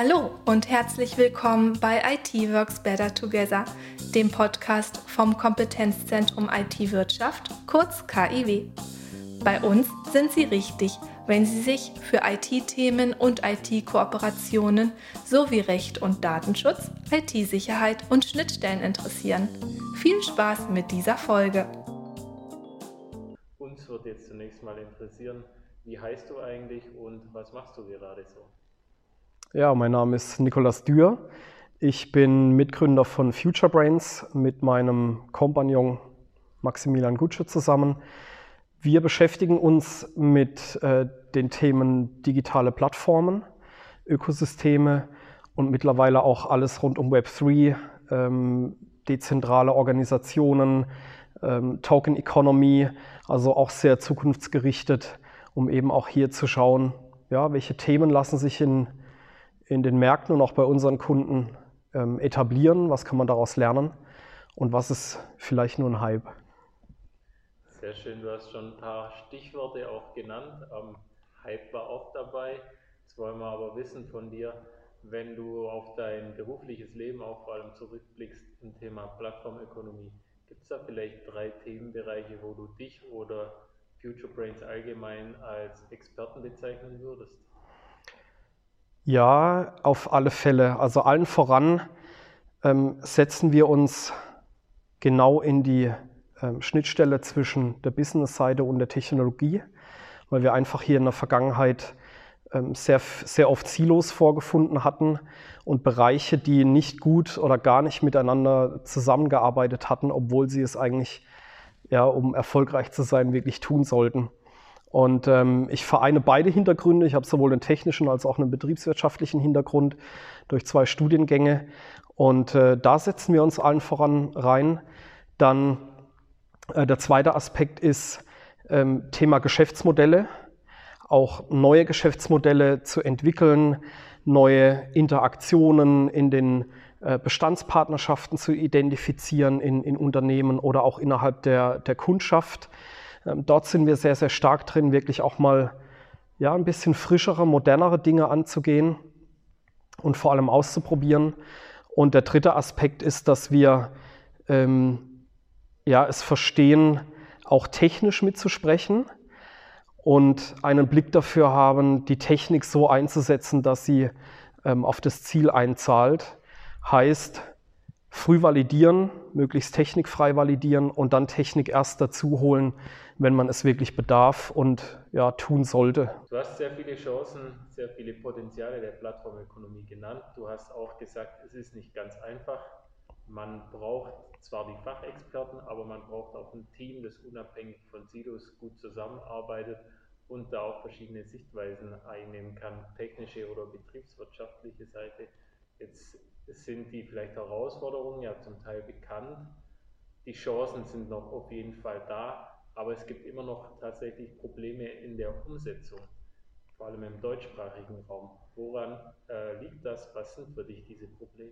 Hallo und herzlich willkommen bei IT Works Better Together, dem Podcast vom Kompetenzzentrum IT-Wirtschaft, kurz KIW. Bei uns sind Sie richtig, wenn Sie sich für IT-Themen und IT-Kooperationen sowie Recht und Datenschutz, IT-Sicherheit und Schnittstellen interessieren. Viel Spaß mit dieser Folge. Uns wird jetzt zunächst mal interessieren, wie heißt du eigentlich und was machst du gerade so? Ja, mein Name ist Nikolas Dürr. Ich bin Mitgründer von Future Brains mit meinem Kompagnon Maximilian Gutsche zusammen. Wir beschäftigen uns mit äh, den Themen digitale Plattformen, Ökosysteme und mittlerweile auch alles rund um Web3, ähm, dezentrale Organisationen, ähm, Token Economy, also auch sehr zukunftsgerichtet, um eben auch hier zu schauen, ja, welche Themen lassen sich in in den Märkten und auch bei unseren Kunden ähm, etablieren? Was kann man daraus lernen? Und was ist vielleicht nur ein Hype? Sehr schön, du hast schon ein paar Stichworte auch genannt. Ähm, Hype war auch dabei. Jetzt wollen wir aber wissen von dir, wenn du auf dein berufliches Leben auch vor allem zurückblickst im Thema Plattformökonomie, gibt es da vielleicht drei Themenbereiche, wo du dich oder Future Brains allgemein als Experten bezeichnen würdest? Ja, auf alle Fälle. Also allen voran ähm, setzen wir uns genau in die ähm, Schnittstelle zwischen der Business-Seite und der Technologie, weil wir einfach hier in der Vergangenheit ähm, sehr, sehr oft Silos vorgefunden hatten und Bereiche, die nicht gut oder gar nicht miteinander zusammengearbeitet hatten, obwohl sie es eigentlich, ja, um erfolgreich zu sein, wirklich tun sollten. Und ähm, ich vereine beide Hintergründe. Ich habe sowohl einen technischen als auch einen betriebswirtschaftlichen Hintergrund durch zwei Studiengänge. Und äh, da setzen wir uns allen voran rein. Dann äh, der zweite Aspekt ist ähm, Thema Geschäftsmodelle. Auch neue Geschäftsmodelle zu entwickeln, neue Interaktionen in den äh, Bestandspartnerschaften zu identifizieren in, in Unternehmen oder auch innerhalb der, der Kundschaft dort sind wir sehr, sehr stark drin, wirklich auch mal ja, ein bisschen frischere, modernere Dinge anzugehen und vor allem auszuprobieren. Und der dritte Aspekt ist, dass wir ähm, ja, es verstehen, auch technisch mitzusprechen und einen Blick dafür haben, die Technik so einzusetzen, dass sie ähm, auf das Ziel einzahlt. Heißt, früh validieren, möglichst technikfrei validieren und dann Technik erst dazu holen, wenn man es wirklich bedarf und ja, tun sollte. Du hast sehr viele Chancen, sehr viele Potenziale der Plattformökonomie genannt. Du hast auch gesagt, es ist nicht ganz einfach. Man braucht zwar die Fachexperten, aber man braucht auch ein Team, das unabhängig von Silos gut zusammenarbeitet und da auch verschiedene Sichtweisen einnehmen kann, technische oder betriebswirtschaftliche Seite. Jetzt sind die vielleicht Herausforderungen ja zum Teil bekannt. Die Chancen sind noch auf jeden Fall da. Aber es gibt immer noch tatsächlich Probleme in der Umsetzung, vor allem im deutschsprachigen Raum. Woran äh, liegt das? Was sind für dich diese Probleme?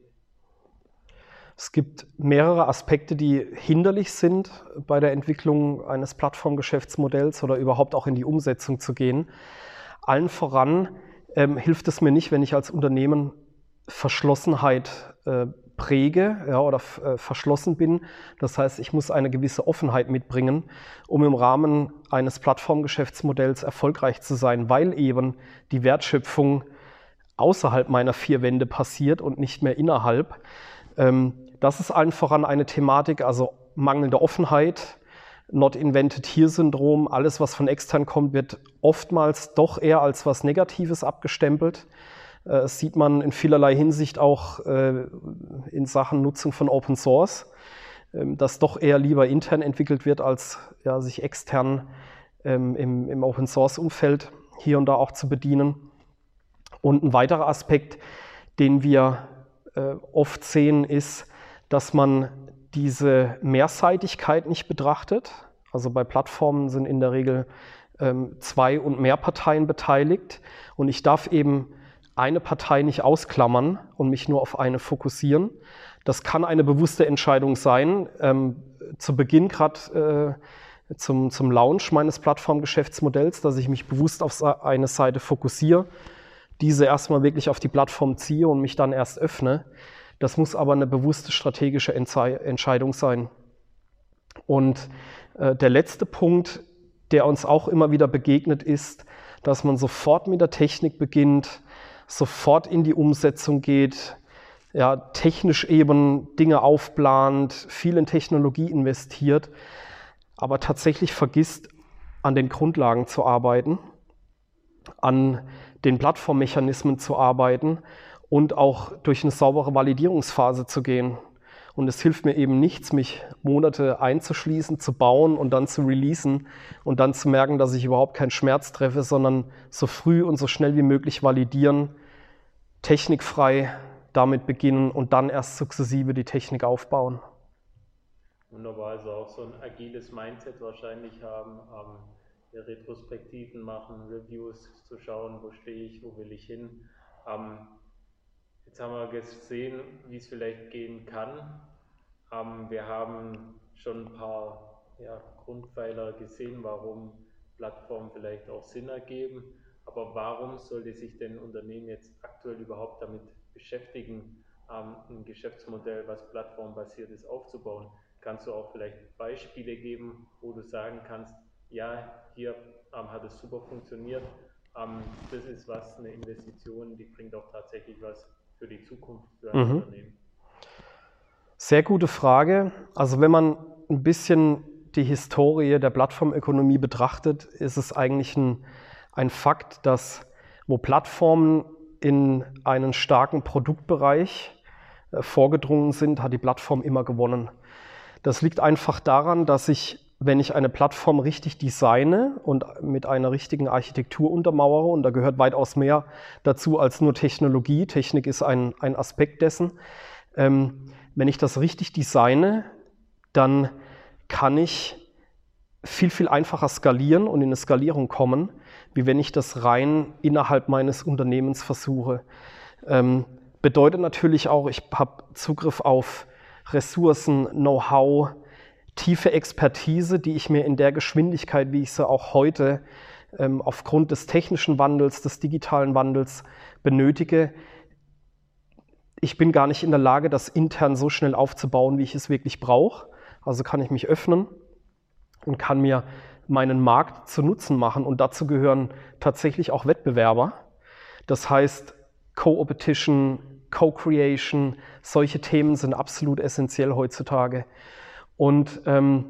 Es gibt mehrere Aspekte, die hinderlich sind bei der Entwicklung eines Plattformgeschäftsmodells oder überhaupt auch in die Umsetzung zu gehen. Allen voran ähm, hilft es mir nicht, wenn ich als Unternehmen Verschlossenheit äh, präge ja, oder äh, verschlossen bin. Das heißt, ich muss eine gewisse Offenheit mitbringen, um im Rahmen eines Plattformgeschäftsmodells erfolgreich zu sein, weil eben die Wertschöpfung außerhalb meiner vier Wände passiert und nicht mehr innerhalb. Ähm, das ist allen voran eine Thematik, also mangelnde Offenheit, Not Invented Here Syndrom, alles was von extern kommt, wird oftmals doch eher als was Negatives abgestempelt. Äh, das sieht man in vielerlei Hinsicht auch äh, in Sachen Nutzung von Open Source, ähm, dass doch eher lieber intern entwickelt wird, als ja, sich extern ähm, im, im Open Source Umfeld hier und da auch zu bedienen. Und ein weiterer Aspekt, den wir äh, oft sehen, ist, dass man diese Mehrseitigkeit nicht betrachtet. Also bei Plattformen sind in der Regel ähm, zwei und mehr Parteien beteiligt. Und ich darf eben eine Partei nicht ausklammern und mich nur auf eine fokussieren. Das kann eine bewusste Entscheidung sein. Ähm, zu Beginn gerade äh, zum, zum Launch meines Plattformgeschäftsmodells, dass ich mich bewusst auf eine Seite fokussiere. diese erstmal wirklich auf die Plattform ziehe und mich dann erst öffne. Das muss aber eine bewusste strategische Entscheidung sein. Und äh, der letzte Punkt, der uns auch immer wieder begegnet, ist, dass man sofort mit der Technik beginnt, sofort in die Umsetzung geht, ja, technisch eben Dinge aufplant, viel in Technologie investiert, aber tatsächlich vergisst, an den Grundlagen zu arbeiten, an den Plattformmechanismen zu arbeiten und auch durch eine saubere Validierungsphase zu gehen. Und es hilft mir eben nichts, mich Monate einzuschließen, zu bauen und dann zu releasen und dann zu merken, dass ich überhaupt keinen Schmerz treffe, sondern so früh und so schnell wie möglich validieren, technikfrei damit beginnen und dann erst sukzessive die Technik aufbauen. Wunderbar, also auch so ein agiles Mindset wahrscheinlich haben, ähm, Retrospektiven machen, Reviews zu schauen, wo stehe ich, wo will ich hin. Ähm, Jetzt haben wir gesehen, wie es vielleicht gehen kann. Ähm, wir haben schon ein paar ja, Grundpfeiler gesehen, warum Plattformen vielleicht auch Sinn ergeben. Aber warum sollte sich denn ein Unternehmen jetzt aktuell überhaupt damit beschäftigen, ähm, ein Geschäftsmodell, was plattformbasiert ist, aufzubauen? Kannst du auch vielleicht Beispiele geben, wo du sagen kannst, ja, hier ähm, hat es super funktioniert. Ähm, das ist was, eine Investition, die bringt auch tatsächlich was für die Zukunft für ein mhm. Unternehmen? Sehr gute Frage. Also wenn man ein bisschen die Historie der Plattformökonomie betrachtet, ist es eigentlich ein, ein Fakt, dass wo Plattformen in einen starken Produktbereich äh, vorgedrungen sind, hat die Plattform immer gewonnen. Das liegt einfach daran, dass ich wenn ich eine Plattform richtig designe und mit einer richtigen Architektur untermauere, und da gehört weitaus mehr dazu als nur Technologie, Technik ist ein, ein Aspekt dessen, ähm, wenn ich das richtig designe, dann kann ich viel, viel einfacher skalieren und in eine Skalierung kommen, wie wenn ich das rein innerhalb meines Unternehmens versuche. Ähm, bedeutet natürlich auch, ich habe Zugriff auf Ressourcen, Know-how, tiefe Expertise, die ich mir in der Geschwindigkeit, wie ich sie auch heute ähm, aufgrund des technischen Wandels, des digitalen Wandels benötige. Ich bin gar nicht in der Lage, das intern so schnell aufzubauen, wie ich es wirklich brauche. Also kann ich mich öffnen und kann mir meinen Markt zu Nutzen machen. Und dazu gehören tatsächlich auch Wettbewerber. Das heißt, Co-Opetition, Co-Creation, solche Themen sind absolut essentiell heutzutage. Und ähm,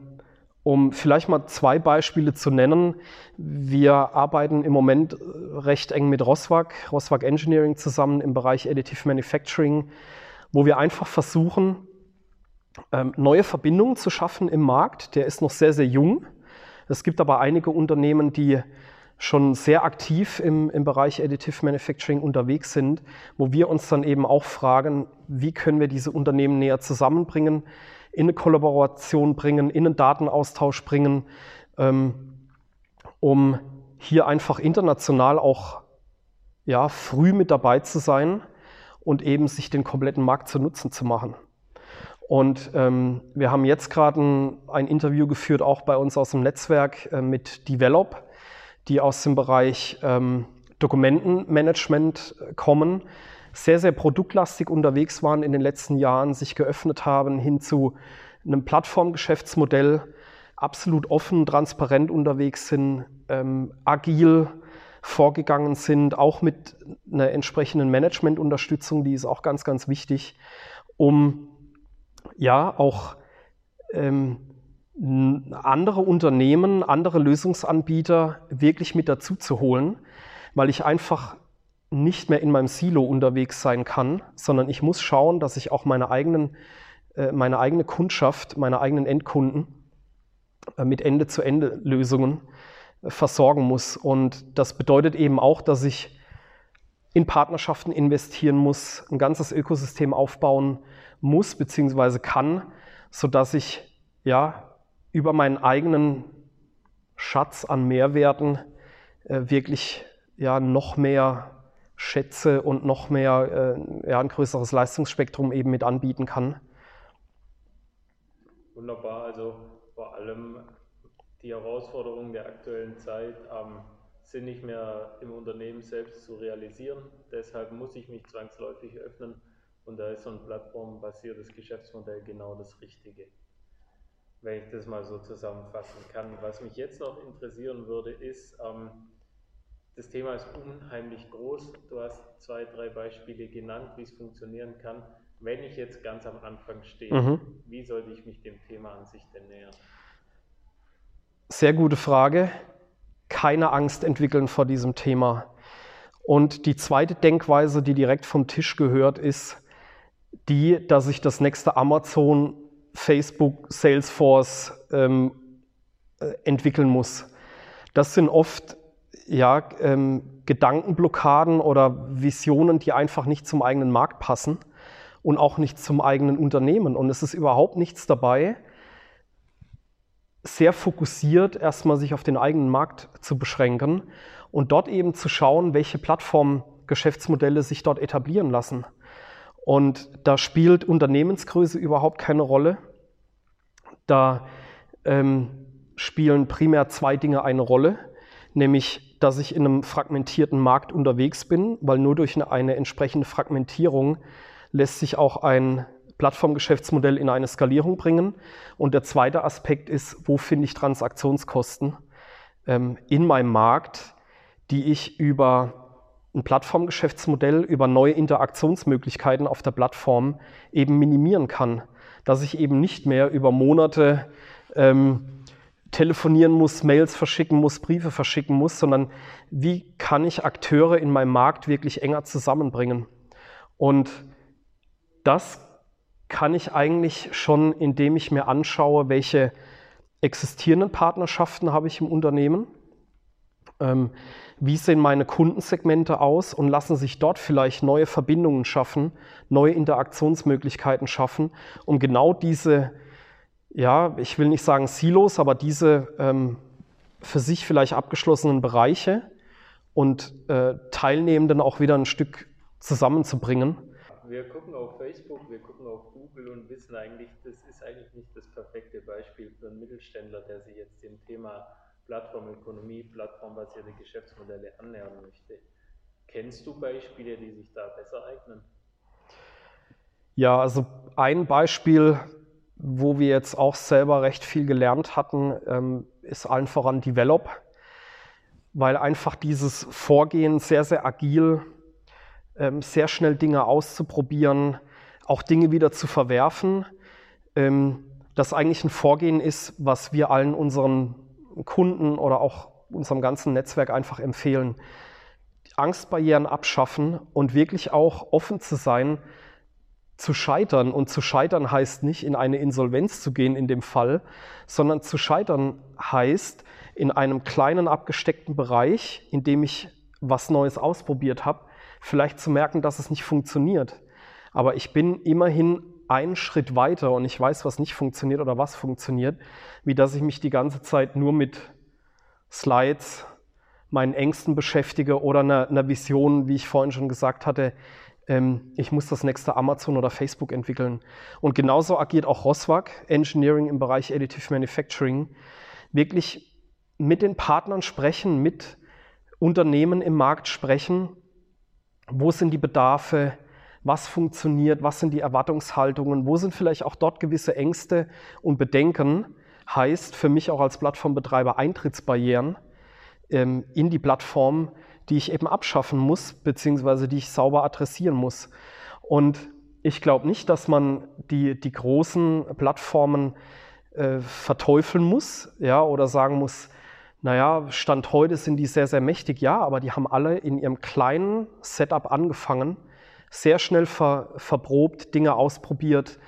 um vielleicht mal zwei Beispiele zu nennen, wir arbeiten im Moment äh, recht eng mit Roswag, Roswag Engineering zusammen im Bereich Additive Manufacturing, wo wir einfach versuchen, ähm, neue Verbindungen zu schaffen im Markt. Der ist noch sehr, sehr jung. Es gibt aber einige Unternehmen, die schon sehr aktiv im, im Bereich Additive Manufacturing unterwegs sind, wo wir uns dann eben auch fragen, wie können wir diese Unternehmen näher zusammenbringen, in eine Kollaboration bringen, in einen Datenaustausch bringen, ähm, um hier einfach international auch ja, früh mit dabei zu sein und eben sich den kompletten Markt zu Nutzen zu machen. Und ähm, wir haben jetzt gerade ein, ein, Interview geführt, auch bei uns aus dem Netzwerk äh, mit Develop, die aus dem Bereich ähm, Dokumentenmanagement äh, kommen sehr, sehr produktlastig unterwegs waren in den letzten Jahren, sich geöffnet haben hin zu einem Plattformgeschäftsmodell, absolut offen, transparent unterwegs sind, ähm, agil vorgegangen sind, auch mit einer entsprechenden Managementunterstützung, die ist auch ganz, ganz wichtig, um ja auch ähm, andere Unternehmen, andere Lösungsanbieter wirklich mit dazu zu holen, weil ich einfach nicht mehr in meinem Silo unterwegs sein kann, sondern ich muss schauen, dass ich auch meine, eigenen, äh, meine eigene Kundschaft, meine eigenen Endkunden äh, mit Ende-zu-Ende-Lösungen äh, versorgen muss. Und das bedeutet eben auch, dass ich in Partnerschaften investieren muss, ein ganzes Ökosystem aufbauen muss bzw. kann, sodass ich ja über meinen eigenen Schatz an Mehrwerten äh, wirklich ja noch mehr Schätze und noch mehr, äh, ja, ein größeres Leistungsspektrum eben mit anbieten kann. Wunderbar, also vor allem die Herausforderungen der aktuellen Zeit, ähm, sind nicht mehr im Unternehmen selbst zu realisieren. Deshalb muss ich mich zwangsläufig öffnen und da ist so ein plattformbasiertes Geschäftsmodell genau das Richtige. Wenn ich das mal so zusammenfassen kann. Was mich jetzt noch interessieren würde, ist, ähm, das Thema ist unheimlich groß. Du hast zwei, drei Beispiele genannt, wie es funktionieren kann. Wenn ich jetzt ganz am Anfang stehe, mhm. wie sollte ich mich dem Thema an sich denn nähern? Sehr gute Frage. Keine Angst entwickeln vor diesem Thema. Und die zweite Denkweise, die direkt vom Tisch gehört, ist die, dass ich das nächste Amazon, Facebook, Salesforce ähm, äh, entwickeln muss. Das sind oft ja, ähm, Gedankenblockaden oder Visionen, die einfach nicht zum eigenen Markt passen und auch nicht zum eigenen Unternehmen. Und es ist überhaupt nichts dabei, sehr fokussiert erstmal sich auf den eigenen Markt zu beschränken und dort eben zu schauen, welche Plattformgeschäftsmodelle sich dort etablieren lassen. Und da spielt Unternehmensgröße überhaupt keine Rolle. Da ähm, spielen primär zwei Dinge eine Rolle, nämlich dass ich in einem fragmentierten Markt unterwegs bin, weil nur durch eine, entsprechende Fragmentierung lässt sich auch ein Plattformgeschäftsmodell in eine Skalierung bringen. Und der zweite Aspekt ist, wo finde ich Transaktionskosten ähm, in meinem Markt, die ich über ein Plattformgeschäftsmodell, über neue Interaktionsmöglichkeiten auf der Plattform eben minimieren kann. Dass ich eben nicht mehr über Monate ähm, telefonieren muss, Mails verschicken muss, Briefe verschicken muss, sondern wie kann ich Akteure in meinem Markt wirklich enger zusammenbringen. Und das kann ich eigentlich schon, indem ich mir anschaue, welche existierenden Partnerschaften habe ich im Unternehmen, ähm, wie sehen meine Kundensegmente aus und lassen sich dort vielleicht neue Verbindungen schaffen, neue Interaktionsmöglichkeiten schaffen, um genau diese ja, ich will nicht sagen Silos, aber diese ähm, für sich vielleicht abgeschlossenen Bereiche und äh, Teilnehmenden auch wieder ein Stück zusammenzubringen. Wir gucken auf Facebook, wir gucken auf Google und wissen eigentlich, das ist eigentlich nicht das perfekte Beispiel für einen Mittelständler, der sich jetzt dem Thema Plattformökonomie, plattformbasierte Geschäftsmodelle annähern möchte. Kennst du Beispiele, die sich da besser eignen? Ja, also ein Beispiel, wo wir jetzt auch selber recht viel gelernt hatten, ähm, ist allen voran Develop, weil einfach dieses Vorgehen sehr, sehr agil, ähm, sehr schnell Dinge auszuprobieren, auch Dinge wieder zu verwerfen, ähm, das eigentlich ein Vorgehen ist, was wir allen unseren Kunden oder auch unserem ganzen Netzwerk einfach empfehlen. Angstbarrieren abschaffen und wirklich auch offen zu sein, zu scheitern. Und zu scheitern heißt nicht, in eine Insolvenz zu gehen in dem Fall, sondern zu scheitern heißt, in einem kleinen abgesteckten Bereich, in dem ich was Neues ausprobiert habe, vielleicht zu merken, dass es nicht funktioniert. Aber ich bin immerhin einen Schritt weiter und ich weiß, was nicht funktioniert oder was funktioniert, wie dass ich mich die ganze Zeit nur mit Slides, meinen Ängsten beschäftige oder einer, einer Vision, wie ich vorhin schon gesagt hatte, ähm, ich muss das nächste Amazon oder Facebook entwickeln. Und genauso agiert auch Roswag, Engineering im Bereich Additive Manufacturing, wirklich mit den Partnern sprechen, mit Unternehmen im Markt sprechen, wo sind die Bedarfe, was funktioniert, was sind die Erwartungshaltungen, wo sind vielleicht auch dort gewisse Ängste und Bedenken, heißt für mich auch als Plattformbetreiber Eintrittsbarrieren ähm, in die Plattform, die ich eben abschaffen muss, beziehungsweise die ich sauber adressieren muss. Und ich glaube nicht, dass man die, die großen Plattformen äh, verteufeln muss, ja, oder sagen muss, naja, Stand heute sind die sehr, sehr mächtig, ja, aber die haben alle in ihrem kleinen Setup angefangen, sehr schnell ver, verprobt, Dinge ausprobiert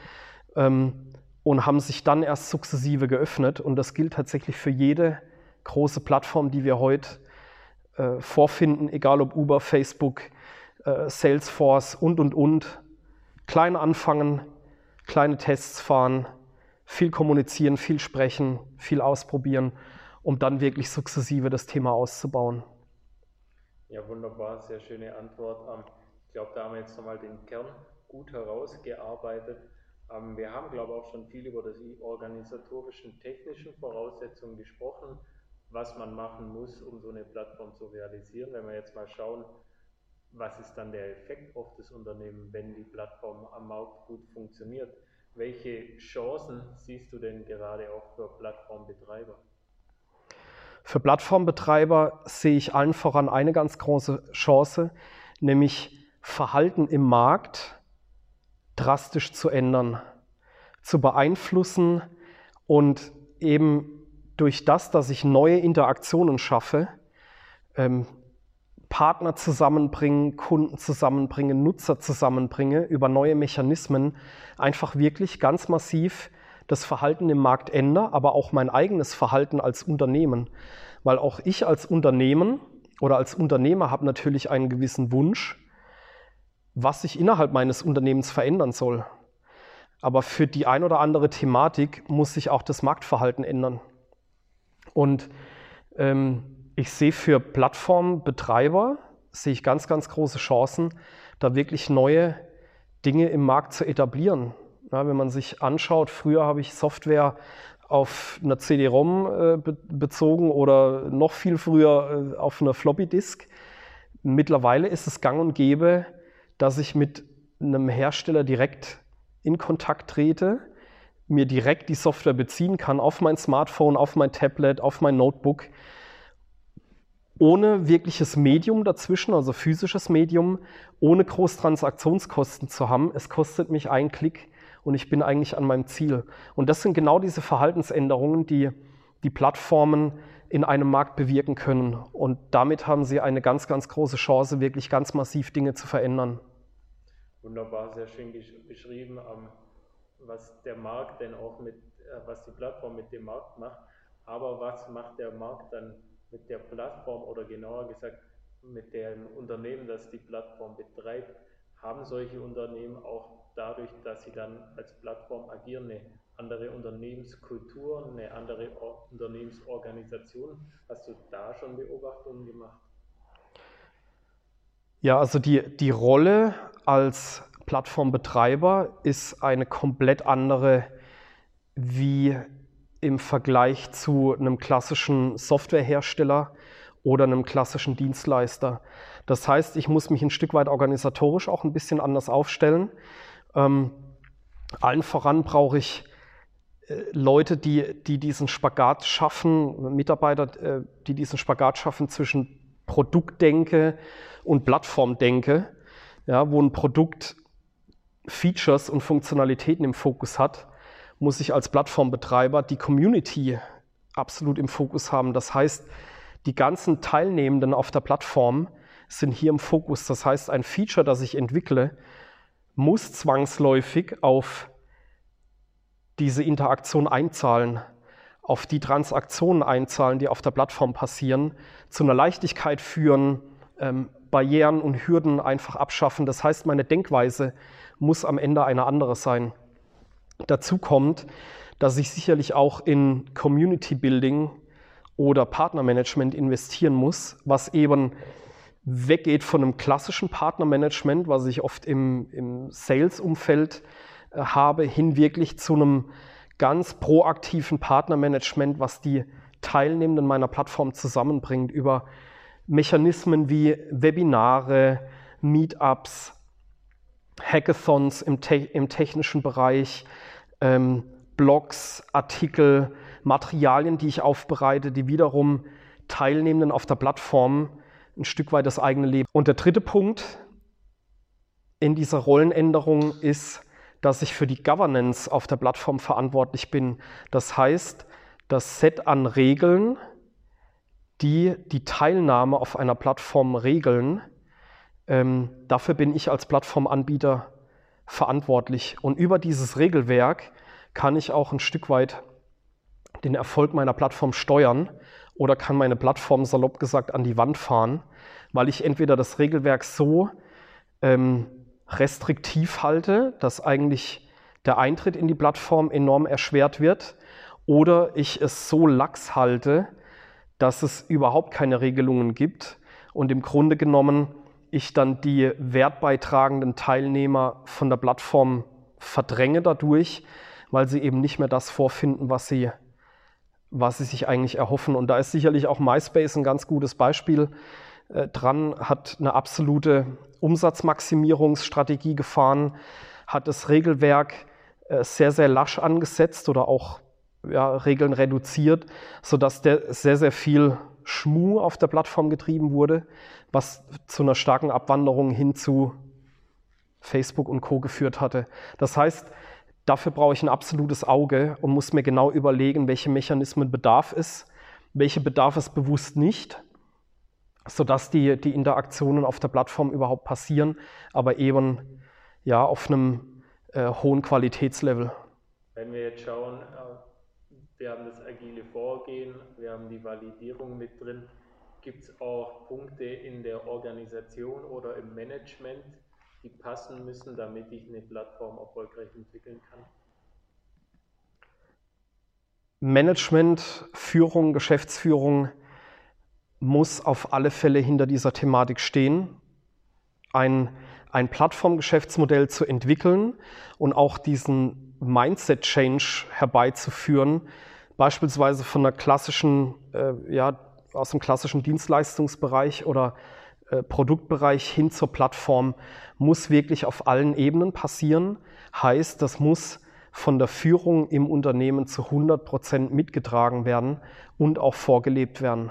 ähm, und haben sich dann erst sukzessive geöffnet. Und das gilt tatsächlich für jede große Plattform, die wir heute äh, vorfinden, egal ob Uber, Facebook, äh, Salesforce und, und, und. Klein anfangen, kleine Tests fahren, viel kommunizieren, viel sprechen, viel ausprobieren, um dann wirklich sukzessive das Thema auszubauen. Ja, wunderbar, sehr schöne Antwort. Ähm, ich glaube, da haben wir jetzt nochmal den Kern gut herausgearbeitet. Ähm, wir haben, glaube ich, auch schon viel über die organisatorischen, technischen Voraussetzungen gesprochen was man machen muss, um so eine Plattform zu realisieren. Wenn wir jetzt mal schauen, was ist dann der Effekt auf das Unternehmen, wenn die Plattform am Markt gut funktioniert? Welche Chancen siehst du denn gerade auch für Plattformbetreiber? Für Plattformbetreiber sehe ich allen voran eine ganz große Chance, nämlich Verhalten im Markt drastisch zu ändern, zu beeinflussen und eben durch das, dass ich neue Interaktionen schaffe, ähm, Partner zusammenbringen, Kunden zusammenbringen, Nutzer zusammenbringe, über neue Mechanismen einfach wirklich ganz massiv das Verhalten im Markt ändere, aber auch mein eigenes Verhalten als Unternehmen. Weil auch ich als Unternehmen oder als Unternehmer habe natürlich einen gewissen Wunsch, was sich innerhalb meines Unternehmens verändern soll. Aber für die ein oder andere Thematik muss sich auch das Marktverhalten ändern. Und ähm, ich sehe für Plattformbetreiber, sehe ich ganz, ganz große Chancen, da wirklich neue Dinge im Markt zu etablieren. Ja, wenn man sich anschaut, früher habe ich Software auf einer CD-ROM äh, be bezogen oder noch viel früher äh, auf einer Floppy-Disk. Mittlerweile ist es gang und gäbe, dass ich mit einem Hersteller direkt in Kontakt trete, mir direkt die Software beziehen kann auf mein Smartphone, auf mein Tablet, auf mein Notebook, ohne wirkliches Medium dazwischen, also physisches Medium, ohne Großtransaktionskosten zu haben. Es kostet mich einen Klick und ich bin eigentlich an meinem Ziel. Und das sind genau diese Verhaltensänderungen, die die Plattformen in einem Markt bewirken können. Und damit haben sie eine ganz, ganz große Chance, wirklich ganz massiv Dinge zu verändern. Wunderbar, sehr schön beschrieben, ähm, was der Markt denn auch mit, äh, was die Plattform mit dem Markt macht. Aber was macht der Markt dann mit der Plattform oder genauer gesagt mit dem Unternehmen, das die Plattform betreibt? Haben solche Unternehmen auch dadurch, dass sie dann als Plattform agieren, eine andere Unternehmenskultur, eine andere Unternehmensorganisation. Hast du da schon Beobachtungen gemacht? Ja, also die, die Rolle als Plattformbetreiber ist eine komplett andere wie im Vergleich zu einem klassischen Softwarehersteller oder einem klassischen Dienstleister. Das heißt, ich muss mich ein Stück weit organisatorisch auch ein bisschen anders aufstellen. Ähm, allen voran brauche ich äh, Leute, die, die diesen Spagat schaffen, Mitarbeiter, äh, die diesen Spagat schaffen zwischen Produktdenke und Plattformdenke, ja, wo ein Produkt Features und Funktionalitäten im Fokus hat, muss ich als Plattformbetreiber die Community absolut im Fokus haben. Das heißt, die ganzen Teilnehmenden auf der Plattform sind hier im Fokus. Das heißt, ein Feature, das ich entwickle, muss zwangsläufig auf diese Interaktion einzahlen, auf die Transaktionen einzahlen, die auf der Plattform passieren, zu einer Leichtigkeit führen, ähm, Barrieren und Hürden einfach abschaffen. Das heißt, meine Denkweise muss am Ende eine andere sein. Dazu kommt, dass ich sicherlich auch in Community Building oder Partnermanagement investieren muss, was eben weggeht von einem klassischen Partnermanagement, was ich oft im, im Sales-Umfeld äh, habe, hin wirklich zu einem ganz proaktiven Partnermanagement, was die Teilnehmenden meiner Plattform zusammenbringt über Mechanismen wie Webinare, Meetups, Hackathons im, te im technischen Bereich, ähm, Blogs, Artikel, Materialien, die ich aufbereite, die wiederum Teilnehmenden auf der Plattform ein Stück weit das eigene Leben. Und der dritte Punkt in dieser Rollenänderung ist, dass ich für die Governance auf der Plattform verantwortlich bin. Das heißt, das Set an Regeln, die die Teilnahme auf einer Plattform regeln, ähm, dafür bin ich als Plattformanbieter verantwortlich. Und über dieses Regelwerk kann ich auch ein Stück weit den Erfolg meiner Plattform steuern oder kann meine Plattform salopp gesagt an die Wand fahren, weil ich entweder das Regelwerk so ähm, restriktiv halte, dass eigentlich der Eintritt in die Plattform enorm erschwert wird, oder ich es so lax halte, dass es überhaupt keine Regelungen gibt und im Grunde genommen ich dann die wertbeitragenden Teilnehmer von der Plattform verdränge dadurch, weil sie eben nicht mehr das vorfinden, was sie was sie sich eigentlich erhoffen. Und da ist sicherlich auch MySpace ein ganz gutes Beispiel äh, dran, hat eine absolute Umsatzmaximierungsstrategie gefahren, hat das Regelwerk äh, sehr, sehr lasch angesetzt oder auch ja, Regeln reduziert, sodass der sehr, sehr viel Schmu auf der Plattform getrieben wurde, was zu einer starken Abwanderung hin zu Facebook und Co. geführt hatte. Das heißt, dafür brauche ich ein absolutes Auge und muss mir genau überlegen, welche Mechanismen bedarf es, welche bedarf es bewusst nicht, sodass die, die Interaktionen auf der Plattform überhaupt passieren, aber eben ja, auf einem äh, hohen Qualitätslevel. Wenn wir jetzt schauen, äh, wir haben das agile Vorgehen, wir haben die Validierung mit drin. Gibt es auch Punkte in der Organisation oder im Management, die passen müssen, damit ich eine Plattform erfolgreich entwickeln kann? Management, Führung, Geschäftsführung muss auf alle Fälle hinter dieser Thematik stehen. Ein, ein Plattformgeschäftsmodell zu entwickeln und auch diesen Mindset-Change herbeizuführen, beispielsweise von einer klassischen, äh, ja, aus dem klassischen Dienstleistungsbereich oder äh, Produktbereich hin zur Plattform, muss wirklich auf allen Ebenen passieren. Heißt, das muss von der Führung im Unternehmen zu 100 Prozent mitgetragen werden und auch vorgelebt werden.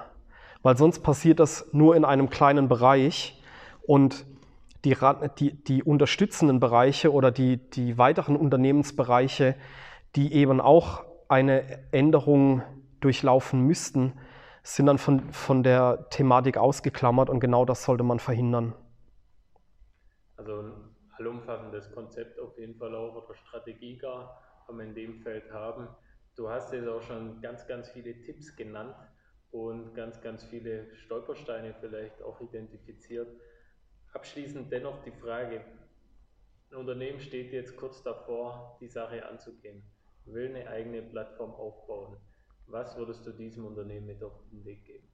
Weil sonst passiert das nur in einem kleinen Bereich und die, die, die unterstützenden Bereiche oder die, die weiteren Unternehmensbereiche, die eben auch eine Änderung durchlaufen müssten, sind dann von, von der Thematik ausgeklammert und genau das sollte man verhindern. Also ein allumfassendes Konzept auf jeden Fall auch oder Strategie gar kann man in dem Feld haben. Du hast jetzt auch schon ganz, ganz viele Tipps genannt und ganz, ganz viele Stolpersteine vielleicht auch identifiziert. Abschließend dennoch die Frage, ein Unternehmen steht jetzt kurz davor, die Sache anzugehen, will eine eigene Plattform aufbauen. Was würdest du diesem Unternehmen mit auf den Weg geben?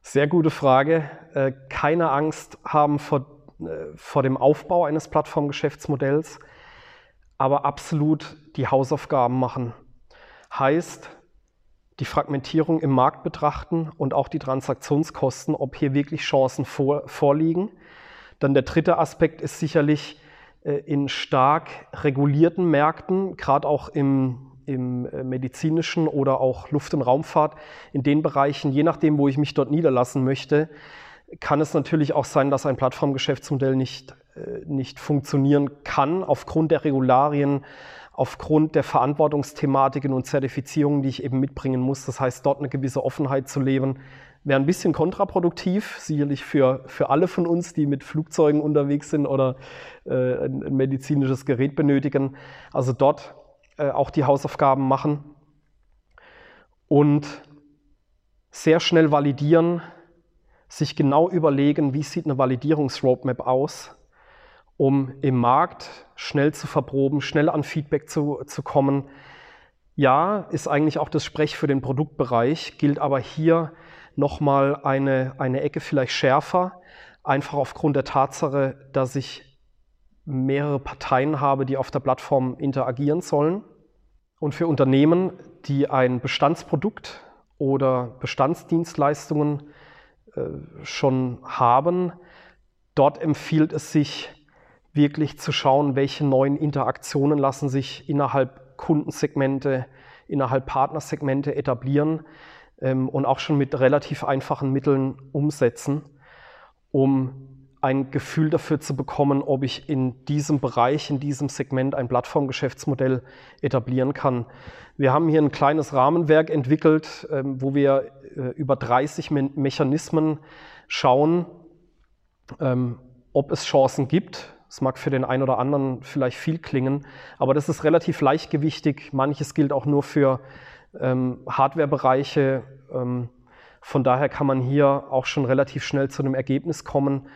Sehr gute Frage. Äh, keine Angst haben vor, äh, vor dem Aufbau eines Plattformgeschäftsmodells, aber absolut die Hausaufgaben machen. Heißt, die Fragmentierung im Markt betrachten und auch die Transaktionskosten, ob hier wirklich Chancen vor, vorliegen. Dann der dritte Aspekt ist sicherlich äh, in stark regulierten Märkten, gerade auch im im äh, medizinischen oder auch Luft- und Raumfahrt, in den Bereichen, je nachdem, wo ich mich dort niederlassen möchte, kann es natürlich auch sein, dass ein Plattformgeschäftsmodell nicht, äh, nicht funktionieren kann aufgrund der Regularien, aufgrund der Verantwortungsthematiken und Zertifizierungen, die ich eben mitbringen muss. Das heißt, dort eine gewisse Offenheit zu leben, wäre ein bisschen kontraproduktiv, sicherlich für, für alle von uns, die mit Flugzeugen unterwegs sind oder äh, ein, ein medizinisches Gerät benötigen. Also dort äh, auch die Hausaufgaben machen und sehr schnell validieren, sich genau überlegen, wie sieht eine Validierungsroadmap aus, um im Markt schnell zu verproben, schnell an Feedback zu, zu kommen. Ja, ist eigentlich auch das Sprech für den Produktbereich, gilt aber hier nochmal eine, eine Ecke vielleicht schärfer, einfach aufgrund der Tatsache, dass ich mehrere Parteien habe, die auf der Plattform interagieren sollen. Und für Unternehmen, die ein Bestandsprodukt oder Bestandsdienstleistungen äh, schon haben, dort empfiehlt es sich wirklich zu schauen, welche neuen Interaktionen lassen sich innerhalb Kundensegmente, innerhalb Partnersegmente etablieren ähm, und auch schon mit relativ einfachen Mitteln umsetzen, um ein Gefühl dafür zu bekommen, ob ich in diesem Bereich, in diesem Segment ein Plattformgeschäftsmodell etablieren kann. Wir haben hier ein kleines Rahmenwerk entwickelt, ähm, wo wir äh, über 30 Mechanismen schauen, ähm, ob es Chancen gibt. Es mag für den einen oder anderen vielleicht viel klingen, aber das ist relativ leichtgewichtig. Manches gilt auch nur für ähm, Hardwarebereiche. Von daher kann man hier auch schon relativ schnell zu einem Ergebnis kommen,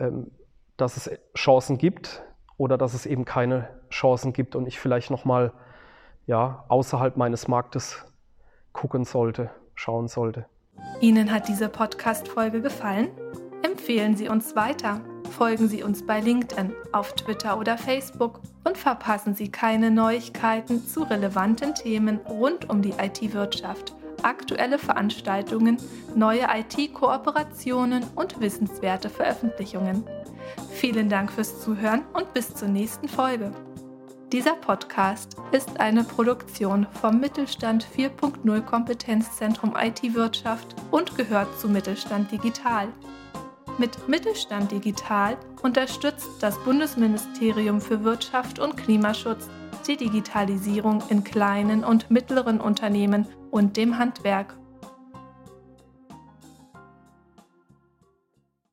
ähm, dass es Chancen gibt oder dass es eben keine Chancen gibt und ich vielleicht nochmal ja, außerhalb meines Marktes gucken sollte, schauen sollte. Ihnen hat diese Podcast-Folge gefallen? Empfehlen Sie uns weiter. Folgen Sie uns bei LinkedIn, auf Twitter oder Facebook und verpassen Sie keine Neuigkeiten zu relevanten Themen rund um die IT-Wirtschaft, aktuelle Veranstaltungen, neue IT-Kooperationen und wissenswerte Veröffentlichungen. Vielen Dank fürs Zuhören und bis zur nächsten Folge. Dieser Podcast ist eine Produktion vom Mittelstand 4.0 Kompetenzzentrum IT-Wirtschaft und gehört zu Mittelstand Digital. Mit Mittelstand Digital unterstützt das Bundesministerium für Wirtschaft und Klimaschutz die Digitalisierung in kleinen und mittleren Unternehmen und dem Handwerk